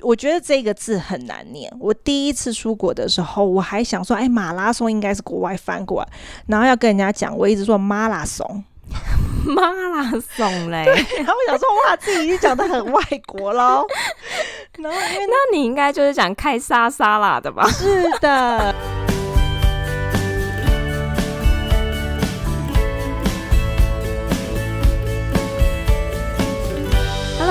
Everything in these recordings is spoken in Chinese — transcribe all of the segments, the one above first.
我觉得这个字很难念。我第一次出国的时候，我还想说，哎，马拉松应该是国外翻过来，然后要跟人家讲，我一直说马拉松，马拉松嘞。然后我想说，哇，自己已经讲的很外国喽。然后因为那你应该就是讲开沙沙拉的吧？是的。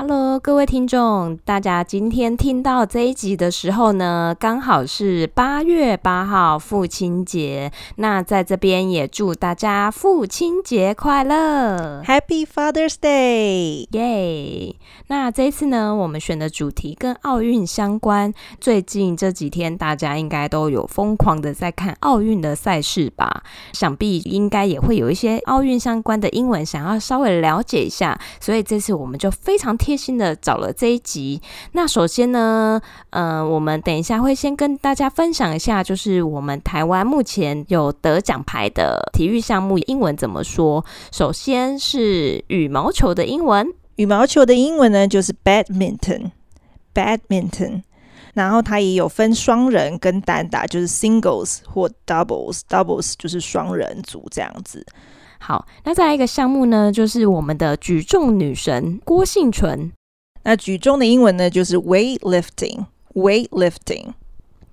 Hello，各位听众，大家今天听到这一集的时候呢，刚好是八月八号父亲节。那在这边也祝大家父亲节快乐，Happy Father's Day，耶！那这一次呢，我们选的主题跟奥运相关。最近这几天，大家应该都有疯狂的在看奥运的赛事吧？想必应该也会有一些奥运相关的英文想要稍微了解一下。所以这次我们就非常贴心的找了这一集。那首先呢，呃，我们等一下会先跟大家分享一下，就是我们台湾目前有得奖牌的体育项目英文怎么说。首先是羽毛球的英文，羽毛球的英文呢就是 badminton，badminton。然后它也有分双人跟单打，就是 singles 或 doubles，doubles 就是双人组这样子。好，那再来一个项目呢，就是我们的举重女神郭幸淳。那举重的英文呢，就是 weightlifting，weightlifting，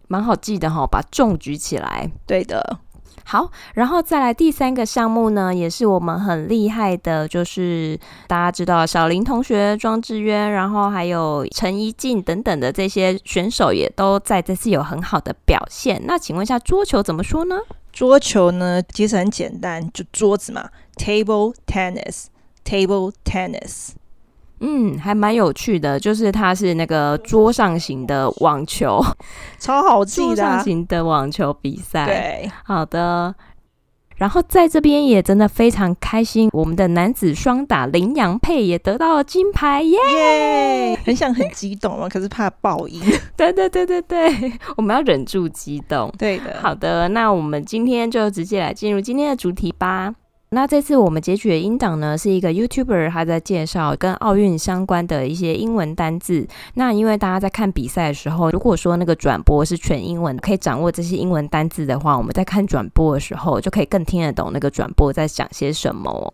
蛮好记的哈、哦，把重举起来。对的。好，然后再来第三个项目呢，也是我们很厉害的，就是大家知道小林同学、庄智渊，然后还有陈怡静等等的这些选手，也都在这次有很好的表现。那请问一下，桌球怎么说呢？桌球呢，其实很简单，就桌子嘛，table tennis，table tennis。嗯，还蛮有趣的，就是它是那个桌上型的网球，超好记的。桌上型的网球比赛，对，好的。然后在这边也真的非常开心，我们的男子双打麟洋配也得到了金牌，耶、yeah!！很想很激动嘛，可是怕爆音。对对对对对，我们要忍住激动。对的，好的，那我们今天就直接来进入今天的主题吧。那这次我们截取的音档呢，是一个 YouTuber 他在介绍跟奥运相关的一些英文单字。那因为大家在看比赛的时候，如果说那个转播是全英文，可以掌握这些英文单字的话，我们在看转播的时候就可以更听得懂那个转播在讲些什么。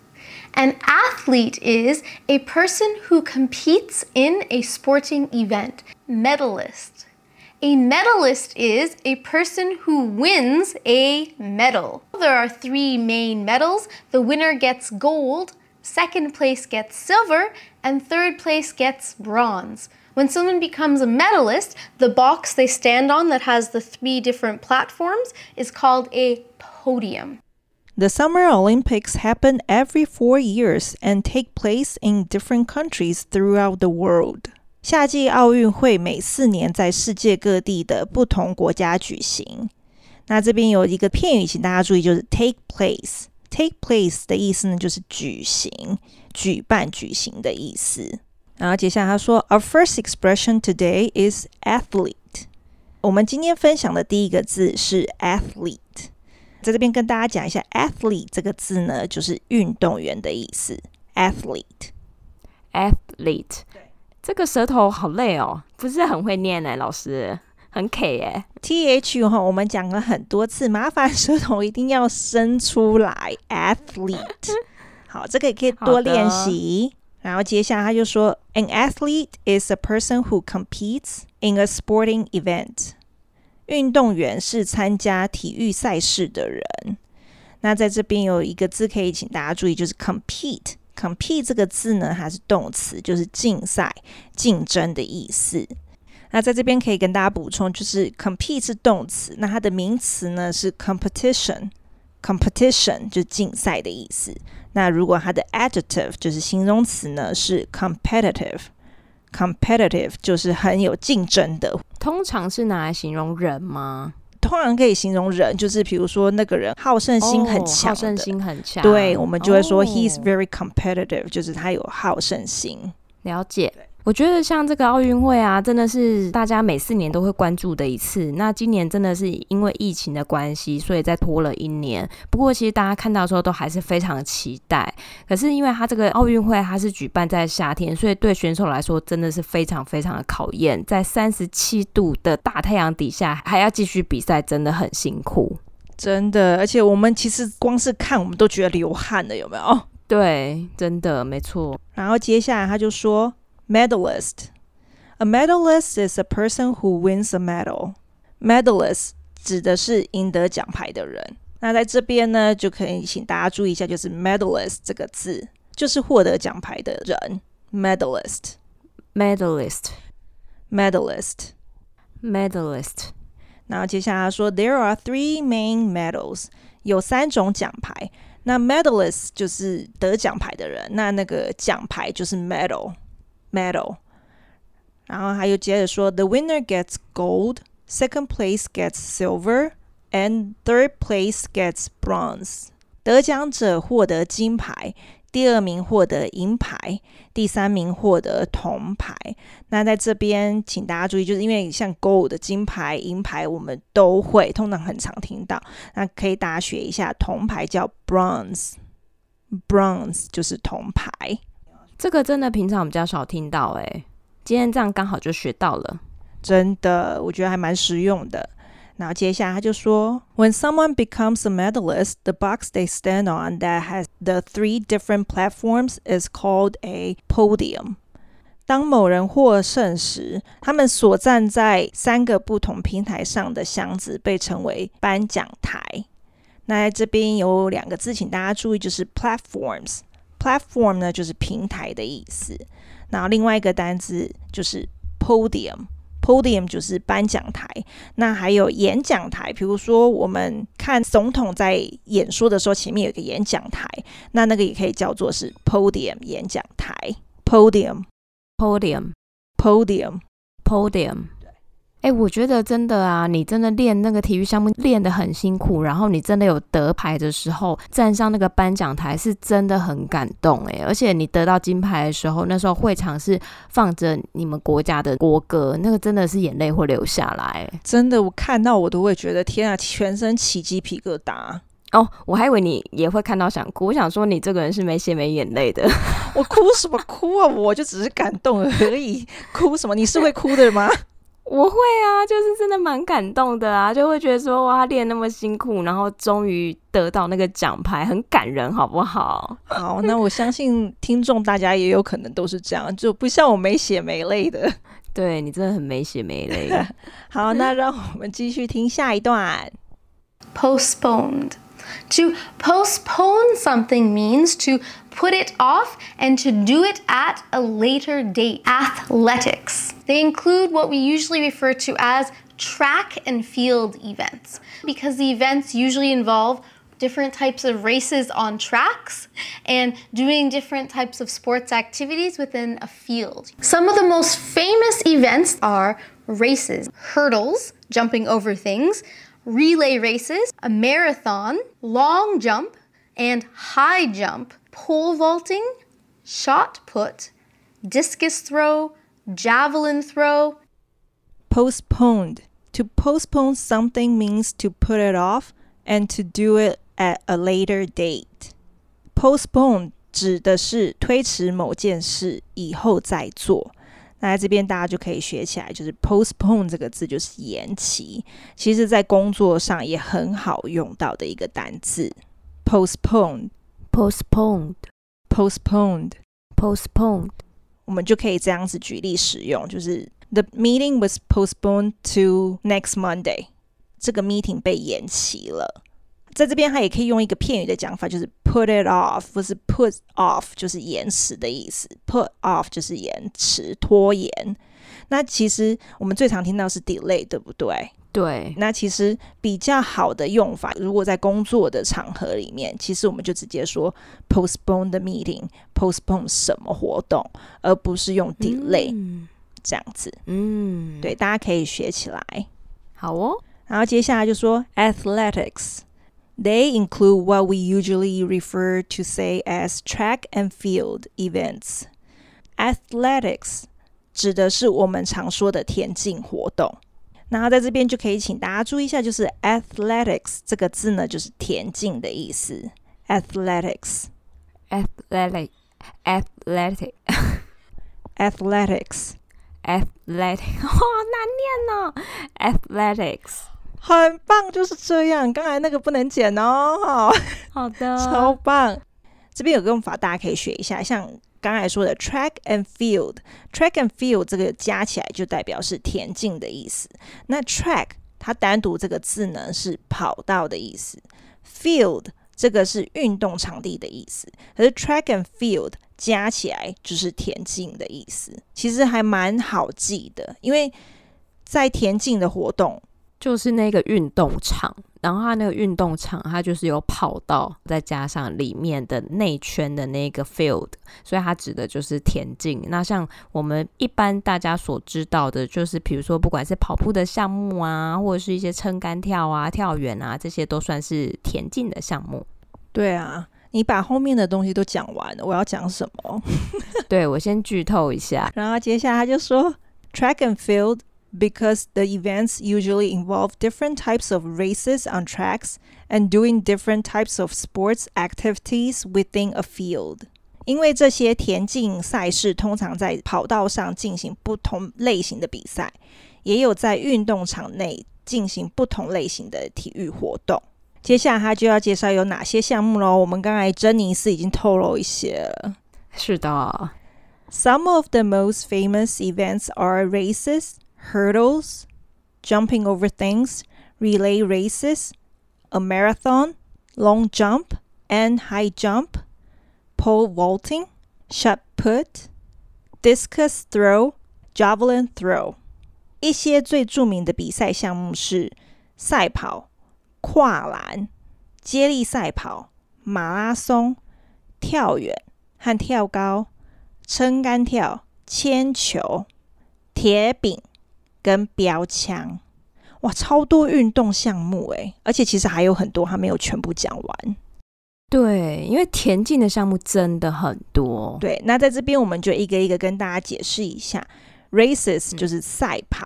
An athlete is a person who competes in a sporting event. Medalist. A medalist is a person who wins a medal. There are three main medals. The winner gets gold, second place gets silver, and third place gets bronze. When someone becomes a medalist, the box they stand on that has the three different platforms is called a podium. The Summer Olympics happen every four years and take place in different countries throughout the world. 夏季奥运会每四年在世界各地的不同国家举行。那这边有一个片语，请大家注意，就是 take place。take place 的意思呢，就是举行、举办、举行的意思。然后接下来他说，Our first expression today is athlete。我们今天分享的第一个字是 athlete。 在这边跟大家讲一下，athlete 这个字呢，就是运动员的意思。athlete，athlete，这个舌头好累哦，不是很会念哎，老师很 K 哎。th 哈，我们讲了很多次，麻烦舌头一定要伸出来。athlete，好，这个也可以多练习。然后接下来他就说，an athlete is a person who competes in a sporting event。运动员是参加体育赛事的人。那在这边有一个字可以请大家注意，就是 compete。compete 这个字呢，它是动词，就是竞赛、竞争的意思。那在这边可以跟大家补充，就是 compete 是动词，那它的名词呢是 competition。competition 就是竞赛的意思。那如果它的 adjective 就是形容词呢，是 competitive。Competitive 就是很有竞争的。通常是拿来形容人吗？通常可以形容人，就是比如说那个人好胜心很强，哦，好胜心很强。对，我们就会说，哦，He's very competitive，就是他有好胜心。了解。我觉得像这个奥运会啊，真的是大家每四年都会关注的一次。那今年真的是因为疫情的关系，所以再拖了一年。不过其实大家看到的时候都还是非常期待。可是因为它这个奥运会它是举办在夏天，所以对选手来说真的是非常非常的考验。在三十七度的大太阳底下还要继续比赛，真的很辛苦。真的，而且我们其实光是看我们都觉得流汗了，有没有？对，真的没错。然后接下来他就说。Medalist. A medalist is a person who wins a medal. Medalist 指的是赢得奖牌的人。那在这边呢，就可以请大家注意一下，就是 medalist 这个字，就是获得奖牌的人。Medalist. Medalist. Medalist. Medalist. 然后接下来说，There are three main medals. 有三种奖牌。那 medalist 就是得奖牌的人，那那个奖牌就是 medal。 medal，然后还有接着说，the winner gets gold，second place gets silver，and third place gets bronze。得奖者获得金牌，第二名获得银牌，第三名获得铜牌。那在这边，请大家注意，就是因为像 gold 金牌、银牌，我们都会通常很常听到。那可以大家学一下，铜牌叫 bronze，bronze 就是铜牌。这个真的平常比较少听到诶，今天这样刚好就学到了，真的，我觉得还蛮实用的。然后接下来他就说，When someone becomes a medalist, the box they stand on that has the three different platforms is called a podium。当某人获胜时，他们所站在三个不同平台上的箱子被称为颁奖台。那在这边有两个字，请大家注意，就是 platforms。Platform 呢，就是平台的意思，然后另外一个单字就是 podium，podium 就是颁奖台。那还有演讲台，比如说我们看总统在演说的时候，前面有一个演讲台，那那个也可以叫做是 podium 演讲台。podium，podium，podium，podium。哎、欸，我觉得真的啊，你真的练那个体育项目练得很辛苦，然后你真的有得牌的时候，站上那个颁奖台是真的很感动哎。而且你得到金牌的时候，那时候会场是放着你们国家的国歌，那个真的是眼泪会流下来。真的，我看到我都会觉得天啊，全身起鸡皮疙瘩。哦，我还以为你也会看到想哭，我想说你这个人是没血没眼泪的。我哭什么哭啊？我就只是感动而已，哭什么？你是会哭的吗？我会啊，就是真的蛮感动的啊，就会觉得说哇，他练那么辛苦，然后终于得到那个奖牌，很感人，好不好？好，那我相信听众大家也有可能都是这样，就不像我没血没泪的。对，你真的很没血没泪。好，那让我们继续听下一段。Postponed. To postpone something means to put it off and to do it at a later date. Athletics. They include what we usually refer to as track and field events because the events usually involve different types of races on tracks and doing different types of sports activities within a field. Some of the most famous events are races, hurdles, jumping over things, relay races, a marathon, long jump, and high jump, pole vaulting, shot put, discus throw, javelin throw. Postponed. To postpone something means to put it off and to do it at a later date. Postpone 指的是推迟某件事，以后再做。 那在这边大家就可以学起来，就是 postpone 这个字就是延期。其实，在工作上也很好用到的一个单字。postponed，postponed，postponed，postponed。我们就可以这样子举例使用，就是 The meeting was postponed to next Monday。这个 meeting 被延期了。在这边它也可以用一个片语的讲法，就是 put it off，或是 put off，就是延迟的意思。put off 就是延迟、拖延。那其实我们最常听到是 delay，对不对？对。那其实比较好的用法，如果在工作的场合里面，其实我们就直接说 postpone the meeting，postpone 什么活动，而不是用 delay、嗯、这样子。嗯，对，大家可以学起来。好哦。然后接下来就说 athletics。They include what we usually refer to say as track and field events. Athletics 指的是我们常说的田径活动。然后在这边就可以请大家注意一下，就是 athletics 这个字呢，就是田径的意思。athletics，athletic，athletic，athletics，athletic，好难念哦，athletics。 很棒，就是这样。刚才那个不能剪哦。好 好的，超棒。这边有个用法，大家可以学一下。像刚才说的 track and field，track and field 这个加起来就代表是田径的意思。那 track 它单独这个字呢是跑道的意思，field 这个是运动场地的意思。可是 track and field 加起来就是田径的意思。其实还蛮好记的，因为在田径的活动。就是那个运动场，然后它那个运动场，它就是有跑道，再加上里面的内圈的那个 field，所以它指的就是田径。那像我们一般大家所知道的，就是比如说不管是跑步的项目啊，或者是一些撑杆跳啊、跳远啊，这些都算是田径的项目。对啊，你把后面的东西都讲完了，我要讲什么？对，我先剧透一下，然后接下来他就说 track and field。Because the events usually involve different types of races on tracks and doing different types of sports activities within a field. 因为这些田径赛事通常在跑道上进行不同类型的比赛，也有在运动场内进行不同类型的体育活动。接下来他就要介绍有哪些项目喽。我们刚才珍妮斯已经透露一些了。是的，Some of the most famous events are races. Hurdles, jumping over things, relay races, a marathon, long jump and high jump, pole vaulting, shot put, discus throw, javelin throw。一些最着名的比赛项目是赛跑、跨栏、接力赛跑、马拉松、跳远和跳高、撑杆跳、铅球、铁饼。 跟标枪，哇，超多运动项目诶，而且其实还有很多还没有全部讲完。对，因为田径的项目真的很多。对，那在这边我们就一个一个跟大家解释一下，races 就是赛跑、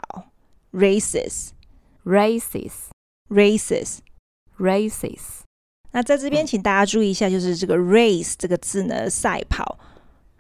嗯、，races，races，races，races。那在这边请大家注意一下，就是这个 race 这个字呢，赛跑。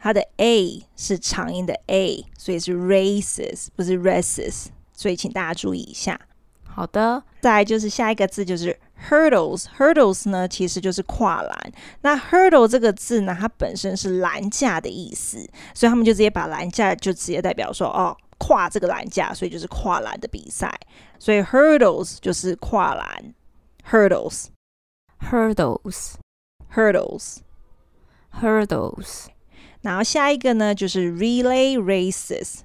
它的 a 是长音的 a，所以是 races，不是 races，所以请大家注意一下。好的，再来就是下一个字就是 hurdles，hurdles 呢其实就是跨栏。那 hurdle 这个字呢，它本身是栏架的意思，所以他们就直接把栏架就直接代表说哦，跨这个栏架，所以就是跨栏的比赛。所以 hurdles 就是跨栏，hurdles，hurdles，hurdles，hurdles。然后下一个呢，就是 relay races，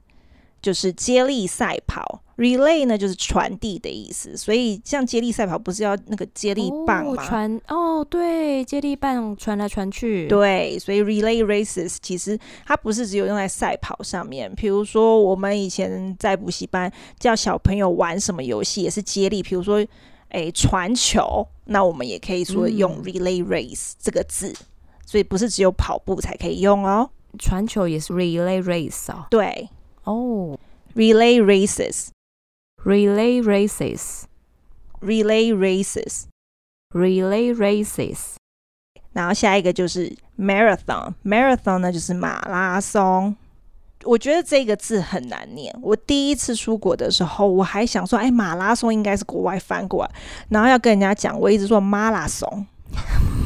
就是接力赛跑。relay 呢，就是传递的意思。所以像接力赛跑，不是要那个接力棒吗？哦，传哦，对，接力棒传来传去。对，所以 relay races 其实它不是只有用在赛跑上面。比如说，我们以前在补习班叫小朋友玩什么游戏，也是接力。比如说，诶，传球，那我们也可以说用 relay race 这个字。嗯所以不是只有跑步才可以用哦，传球也是 relay race 哦。对，哦，relay races，relay races，relay races，relay races。然后下一个就是 marathon，marathon 呢就是马拉松。我觉得这个字很难念。我第一次出国的时候，我还想说，哎，马拉松应该是国外翻过来，然后要跟人家讲，我一直说马拉松。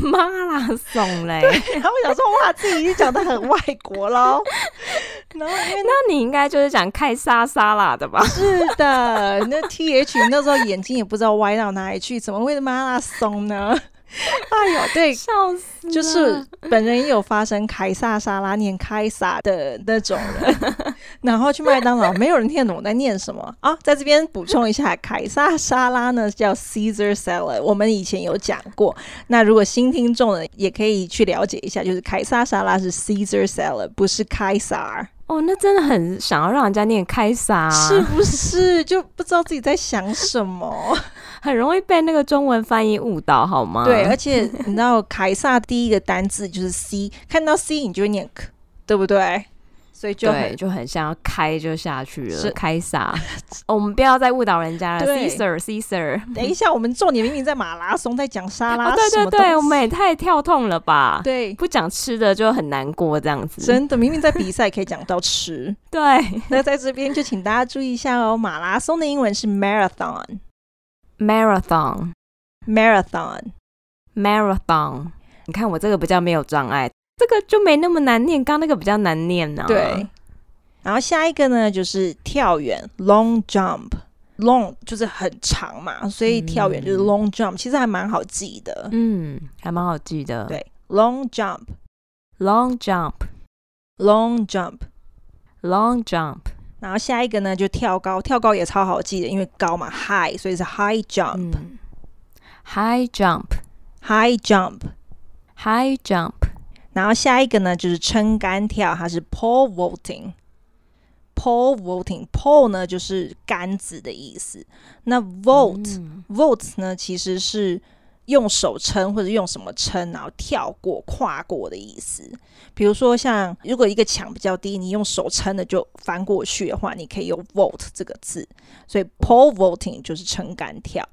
马拉松嘞，然后我想说，哇，自己已经讲得很外国喽。然后因为那你应该就是讲凯撒沙啦的吧？是的，那 T H 那时候眼睛也不知道歪到哪里去，怎么会马拉松呢？哎呦，对，笑死，就是本人也有发生凯撒沙拉念凯撒的那种人，然后去麦当劳，没有人听得懂我在念什么啊。在这边补充一下，凯撒沙拉呢叫 Caesar salad，我们以前有讲过。那如果新听众呢，也可以去了解一下，就是凯撒沙拉是 Caesar salad，不是凯撒。哦，那真的很想要让人家念凯撒，是不是？就不知道自己在想什么。很容易被那个中文翻译误导，好吗？对，而且你知道凯撒第一个单字就是 C，看到 C 你就会念 K，对不对？所以就很就很像要开就下去了。是凯撒，我们不要再误导人家了。Caesar，Caesar。等一下，我们重点明明在马拉松，在讲沙拉。哦、对对对，我们也太跳痛了吧？对，不讲吃的就很难过，这样子。真的，明明在比赛可以讲到吃。对，那在这边就请大家注意一下哦，马拉松的英文是 marathon。Marathon, marathon, marathon。你看我这个比较没有障碍，这个就没那么难念。刚那个比较难念呢、啊。对。然后下一个呢，就是跳远，long jump。long 就是很长嘛，所以跳远就是 long jump，、嗯、其实还蛮好记的。嗯，还蛮好记的。对，long jump, long jump, long jump, long jump。然后下一个呢，就跳高，跳高也超好记的，因为高嘛，high，所以是 high jump，high jump，high jump，high jump。然后下一个呢，就是撑杆跳，它是 pole vaulting，pole vaulting，pole 呢就是杆子的意思，那 vault，vault 呢其实是。用手撑或者用什么撑，然后跳过、跨过的意思。比如说，像如果一个墙比较低，你用手撑的就翻过去的话，你可以用 vault 这个字。所以 pole vaulting 就是撑杆跳。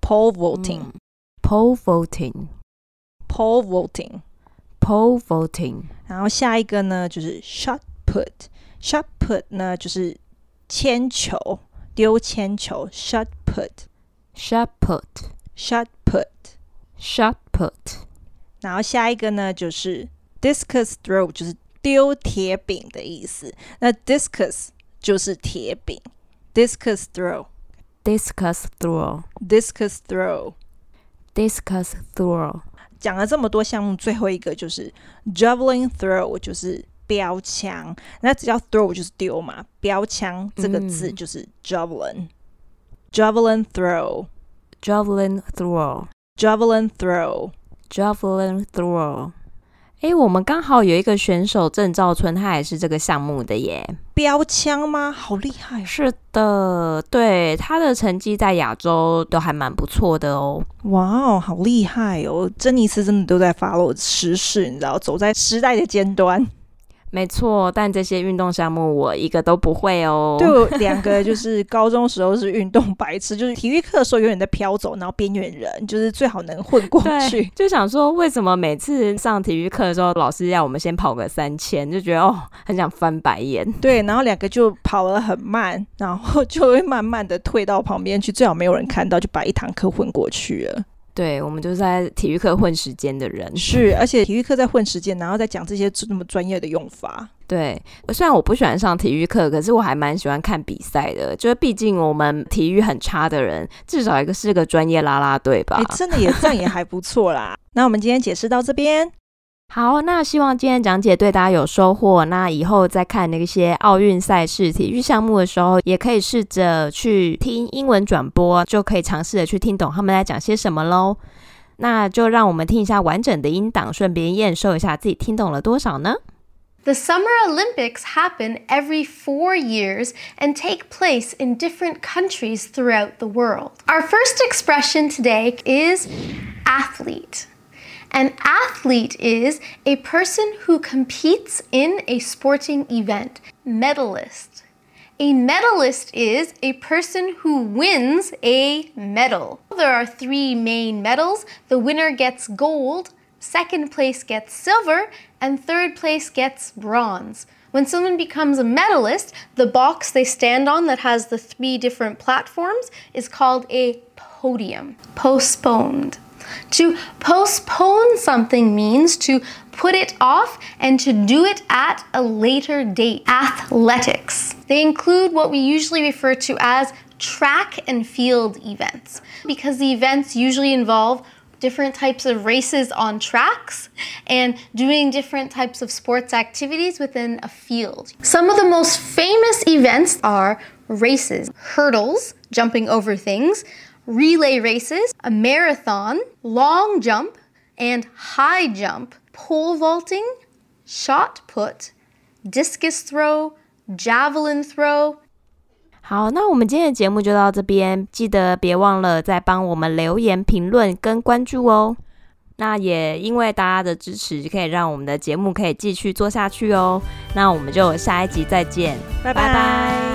pole vaulting，pole vaulting，pole vaulting，pole vaulting。然后下一个呢，就是 shot put。shot put 呢，就是铅球，丢铅球。shot put，shot put，shot put。Shot put，然后下一个呢，就是 discus throw，就是丢铁饼的意思。那 discus 就是铁饼，discus throw，discus throw，discus throw，discus throw。讲了这么多项目，最后一个就是 javelin throw，就是标枪。那只要 throw 就是丢嘛，标枪这个字就是 javelin，javelin throw，javelin throw。Javelin throw，Javelin throw。哎，我们刚好有一个选手郑兆春，他也是这个项目的耶。标枪吗？好厉害！是的，对，他的成绩在亚洲都还蛮不错的哦。哇哦，好厉害哦！珍妮斯真的都在 follow 时事，你知道，走在时代的尖端。没错，但这些运动项目我一个都不会哦。对，我两个就是高中时候是运动白痴，就是体育课的时候永远在飘走，然后边缘人就是最好能混过去。就想说，为什么每次上体育课的时候，老师要我们先跑个三千，就觉得哦，很想翻白眼。对，然后两个就跑得很慢，然后 就会慢慢的退到旁边去，最好没有人看到，就把一堂课混过去了。对，我们就是在体育课混时间的人，是，而且体育课在混时间，然后再讲这些这么专业的用法。对，虽然我不喜欢上体育课，可是我还蛮喜欢看比赛的。就是毕竟我们体育很差的人，至少一个是个专业啦啦队吧。真的也这样也还不错啦。那我们今天解释到这边。好，那希望今天讲解对大家有收获。那以后再看那些奥运赛事、体育项目的时候，也可以试着去听英文转播，就可以尝试着去听懂他们在讲些什么喽。那就让我们听一下完整的音档，顺便验收一下自己听懂了多少呢？The Summer Olympics happen every four years and take place in different countries throughout the world. Our first expression today is athlete. An athlete is a person who competes in a sporting event. Medalist. A medalist is a person who wins a medal. There are three main medals. The winner gets gold, second place gets silver, and third place gets bronze. When someone becomes a medalist, the box they stand on that has the three different platforms is called a podium. Postponed. To postpone something means to put it off and to do it at a later date. Athletics. They include what we usually refer to as track and field events because the events usually involve different types of races on tracks and doing different types of sports activities within a field. Some of the most famous events are races, hurdles, jumping over things, relay races, a marathon, long jump, and high jump, pole vaulting, shot put, discus throw, javelin throw. 好，那我们今天的节目就到这边，记得别忘了再帮我们留言、评论跟关注哦。那也因为大家的支持，可以让我们的节目可以继续做下去哦。那我们就下一集再见，拜拜。拜拜。